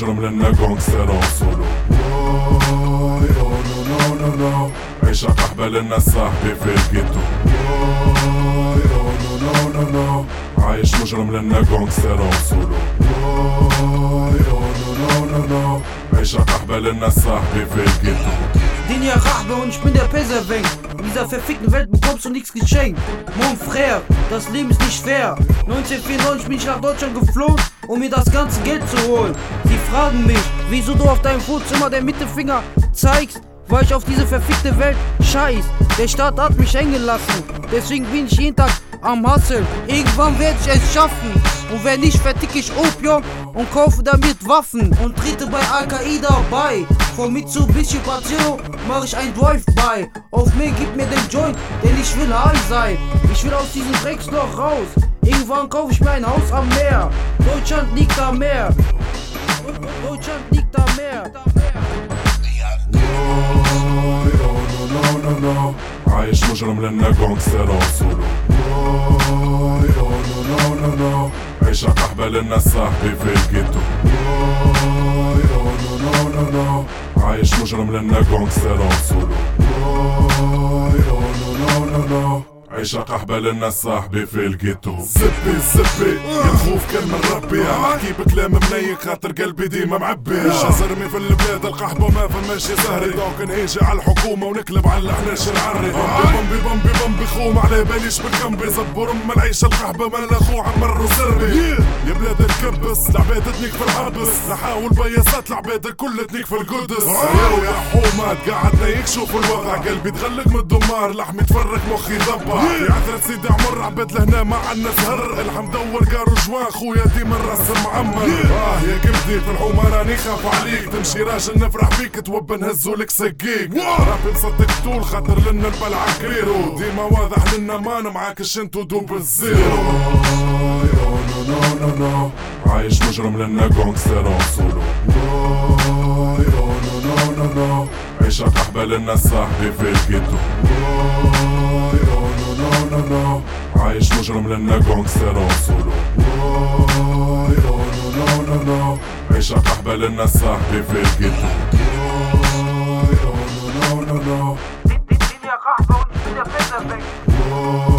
مجرم لنا جونجستر سولو واي او نو نو نو نو عيشة قحبة لنا صاحبي في الجيتو واي او نو نو نو نو عايش مجرم لنا جونجستر سولو واي او نو نو نو نو عيشة قحبة لنا صاحبي في الجيتو Dinja Rachbe und ich bin der Pesserweng. In dieser verfickten Welt bekommst du nichts geschenkt. Mon frère, das Leben ist nicht fair. 1994 bin ich nach Deutschland geflohen, um mir das ganze Geld zu holen. Sie fragen mich, wieso du auf deinem Vorzimmer den Mittelfinger zeigst, weil ich auf diese verfickte Welt scheiß. Der Staat hat mich hängen gelassen, deswegen bin ich jeden Tag am Hustle. Irgendwann werde ich es schaffen. Und wenn nicht, verticke ich Opium und kaufe damit Waffen und trete bei Al-Qaida bei. Von Mitsubishi Pajero mache ich ein Drive-By. Auf mir gib mir den Joint, denn ich will high sein. Ich will aus diesem Drecksloch raus. Irgendwann kaufe ich mir ein Haus am Meer. Deutschland liegt am Meer. Liegt am Meer. واي أو نو نو نو نو عايش مجرم لنا جونجستر سولو نو نو نو نو عيشة قحبة لنا صاحبي في الجيتو نو نو نو نو عايش مجرم لنا جونجستر سولو أو نو نو نو عيشة قحبة لنا صاحبي في الجيتو زبي زبي يا خوف كان من ربي. أحكي بكلام منيك خاطر قلبي ديما معبي. شزرمي في البلاد القحبة ما فماش زهري. دوك نهيجي على الحكومة ونقلب على الحناش العري. بمبي بمبي بمبي خوم على باليش بالكمبي زبور ام العيشة القحبة ما أخو عمر وسربي يا بلاد الكبس العباد تنيك في الحبس. نحاول بياسات العباد الكل تنيك في القدس. يا يا حومات قعدنا يكشف الوضع قلبي تغلق من الدمار لحمي تفرق مخي ضبع في عثرة سيدي عمر عباد لهنا ما عنا سهر الحم دور قارو جوان خويا ديما الراس معمر. آه يا قلبي في الحومة راني خاف عليك. تمشي راجل نفرح بيك توبى نهزو لك سقيك ربي مصدق طول خاطر لنا البلعة كريرو ديما واضح لنا ما معاك أنتو دوب الزيرو نو نو نو عايش مجرم لنا جونجستر سولو أو نو نو نو عيشة قحبة لنا صاحبي في أو نو نو نو عايش مجرم لنا جونجستر سولو نو نو نو عيشة قحبة لنا صاحبي في أو نو نو نو something. Whoa.